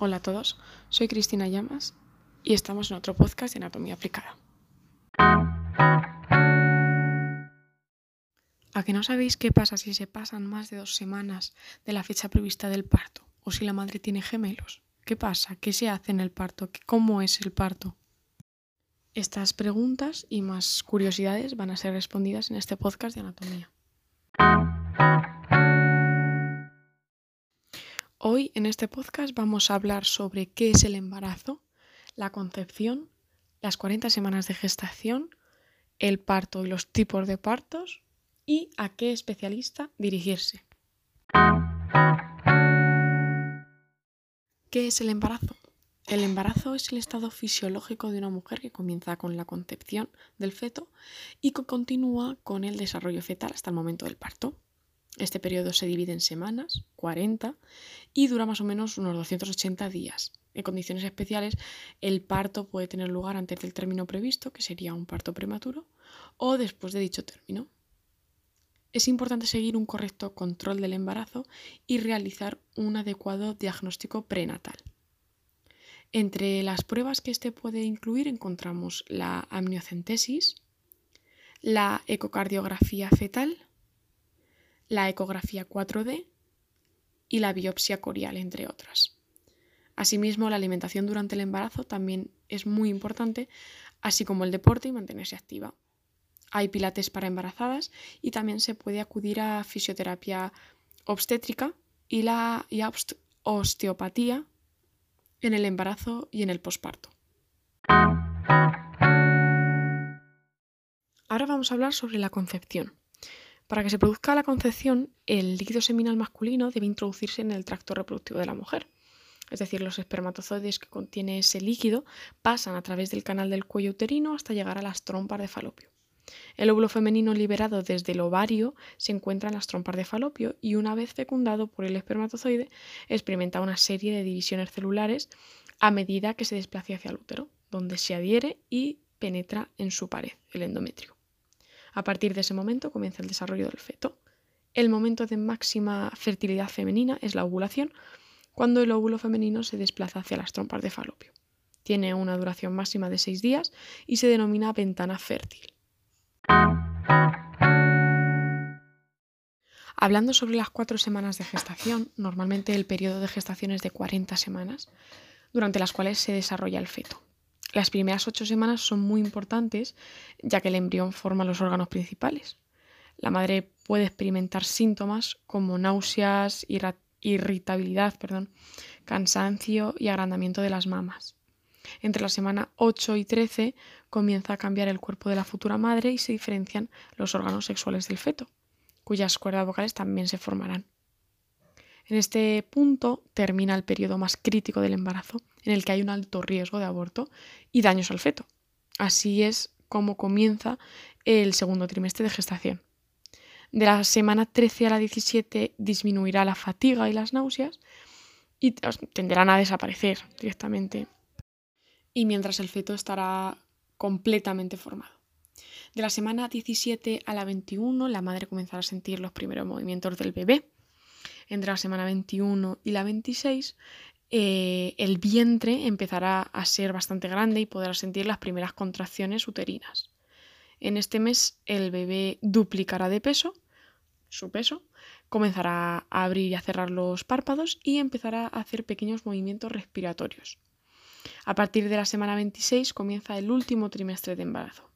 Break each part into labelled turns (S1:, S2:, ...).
S1: Hola a todos, soy Cristina Llamas y estamos en otro podcast de Anatomía Aplicada. ¿A que no sabéis qué pasa si se pasan más de dos semanas de la fecha prevista del parto? ¿O si la madre tiene gemelos? ¿Qué pasa? ¿Qué se hace en el parto? ¿Cómo es el parto? Estas preguntas y más curiosidades van a ser respondidas en este podcast de anatomía. Hoy en este podcast vamos a hablar sobre qué es el embarazo, la concepción, las 40 semanas de gestación, el parto y los tipos de partos y a qué especialista dirigirse. ¿Qué es el embarazo? El embarazo es el estado fisiológico de una mujer que comienza con la concepción del feto y que continúa con el desarrollo fetal hasta el momento del parto. Este periodo se divide en semanas, 40, y dura más o menos unos 280 días. En condiciones especiales, el parto puede tener lugar antes del término previsto, que sería un parto prematuro, o después de dicho término. Es importante seguir un correcto control del embarazo y realizar un adecuado diagnóstico prenatal. Entre las pruebas que este puede incluir encontramos la amniocentesis, la ecocardiografía fetal, la ecografía 4D y la biopsia corial, entre otras. Asimismo, la alimentación durante el embarazo también es muy importante, así como el deporte y mantenerse activa. Hay pilates para embarazadas y también se puede acudir a fisioterapia obstétrica y la osteopatía en el embarazo y en el posparto. Ahora vamos a hablar sobre la concepción. Para que se produzca la concepción, el líquido seminal masculino debe introducirse en el tracto reproductivo de la mujer. Es decir, los espermatozoides que contiene ese líquido pasan a través del canal del cuello uterino hasta llegar a las trompas de falopio. El óvulo femenino liberado desde el ovario se encuentra en las trompas de falopio y una vez fecundado por el espermatozoide experimenta una serie de divisiones celulares a medida que se desplaza hacia el útero, donde se adhiere y penetra en su pared, el endometrio. A partir de ese momento comienza el desarrollo del feto. El momento de máxima fertilidad femenina es la ovulación, cuando el óvulo femenino se desplaza hacia las trompas de falopio. Tiene una duración máxima de seis días y se denomina ventana fértil. Hablando sobre las cuatro semanas de gestación, normalmente el periodo de gestación es de 40 semanas, durante las cuales se desarrolla el feto. Las primeras ocho semanas son muy importantes ya que el embrión forma los órganos principales. La madre puede experimentar síntomas como náuseas, irritabilidad, perdón, cansancio y agrandamiento de las mamas. Entre la semana 8 y 13 comienza a cambiar el cuerpo de la futura madre y se diferencian los órganos sexuales del feto, cuyas cuerdas vocales también se formarán. En este punto termina el periodo más crítico del embarazo, en el que hay un alto riesgo de aborto y daños al feto. Así es como comienza el segundo trimestre de gestación. De la semana 13 a la 17 disminuirá la fatiga y las náuseas y tenderán a desaparecer directamente. Y mientras el feto estará completamente formado. De la semana 17 a la 21 la madre comenzará a sentir los primeros movimientos del bebé entre la semana 21 y la 26, eh, el vientre empezará a ser bastante grande y podrá sentir las primeras contracciones uterinas. En este mes el bebé duplicará de peso, su peso, comenzará a abrir y a cerrar los párpados y empezará a hacer pequeños movimientos respiratorios. A partir de la semana 26 comienza el último trimestre de embarazo.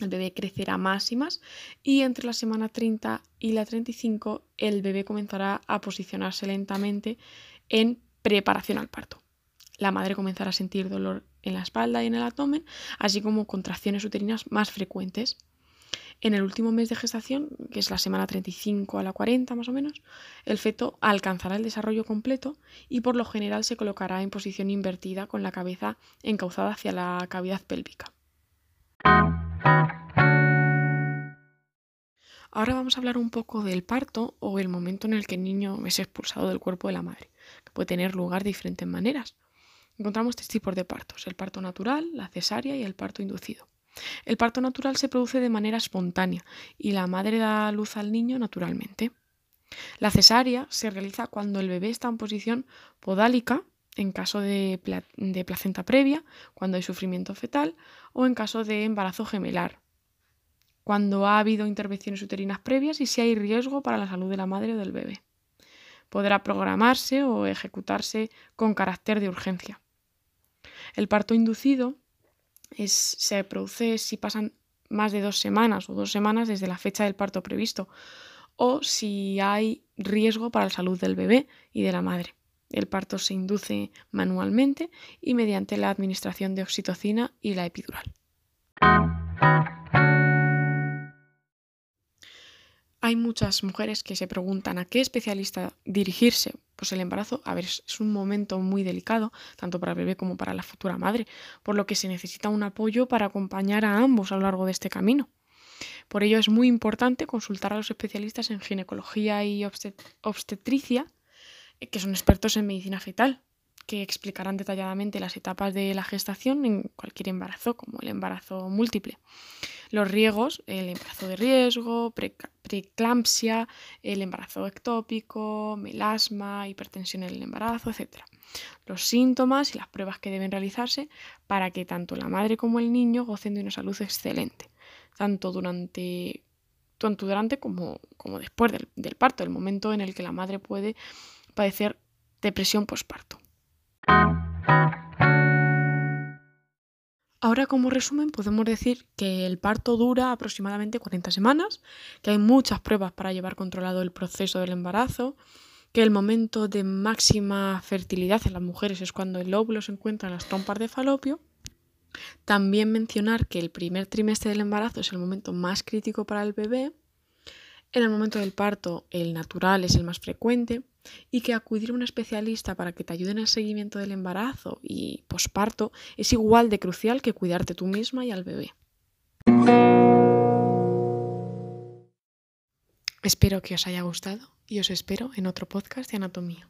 S1: El bebé crecerá más y más y entre la semana 30 y la 35 el bebé comenzará a posicionarse lentamente en preparación al parto. La madre comenzará a sentir dolor en la espalda y en el abdomen, así como contracciones uterinas más frecuentes. En el último mes de gestación, que es la semana 35 a la 40 más o menos, el feto alcanzará el desarrollo completo y por lo general se colocará en posición invertida con la cabeza encauzada hacia la cavidad pélvica. Ahora vamos a hablar un poco del parto o el momento en el que el niño es expulsado del cuerpo de la madre, que puede tener lugar de diferentes maneras. Encontramos tres tipos de partos, el parto natural, la cesárea y el parto inducido. El parto natural se produce de manera espontánea y la madre da luz al niño naturalmente. La cesárea se realiza cuando el bebé está en posición podálica, en caso de, de placenta previa, cuando hay sufrimiento fetal, o en caso de embarazo gemelar, cuando ha habido intervenciones uterinas previas y si hay riesgo para la salud de la madre o del bebé. Podrá programarse o ejecutarse con carácter de urgencia. El parto inducido se produce si pasan más de dos semanas o dos semanas desde la fecha del parto previsto o si hay riesgo para la salud del bebé y de la madre. El parto se induce manualmente y mediante la administración de oxitocina y la epidural. Hay muchas mujeres que se preguntan a qué especialista dirigirse. Pues el embarazo, a ver, es un momento muy delicado, tanto para el bebé como para la futura madre, por lo que se necesita un apoyo para acompañar a ambos a lo largo de este camino. Por ello es muy importante consultar a los especialistas en ginecología y obstetricia, eh, que son expertos en medicina fetal, que explicarán detalladamente las etapas de la gestación en cualquier embarazo, como el embarazo múltiple. Los riesgos, el embarazo de riesgo, preeclampsia, el embarazo ectópico, melasma, hipertensión en el embarazo, etc. Los síntomas y las pruebas que deben realizarse para que tanto la madre como el niño gocen de una salud excelente, tanto durante, tanto durante como, como después del, del parto, el momento en el que la madre puede padecer depresión postparto. Ahora como resumen podemos decir que el parto dura aproximadamente 40 semanas, que hay muchas pruebas para llevar controlado el proceso del embarazo, que el momento de máxima fertilidad en las mujeres es cuando el óvulo se encuentra en las trompas de falopio. También mencionar que el primer trimestre del embarazo es el momento más crítico para el bebé. En el momento del parto el natural es el más frecuente y que acudir a un especialista para que te ayude en el seguimiento del embarazo y posparto es igual de crucial que cuidarte tú misma y al bebé. Espero que os haya gustado y os espero en otro podcast de anatomía.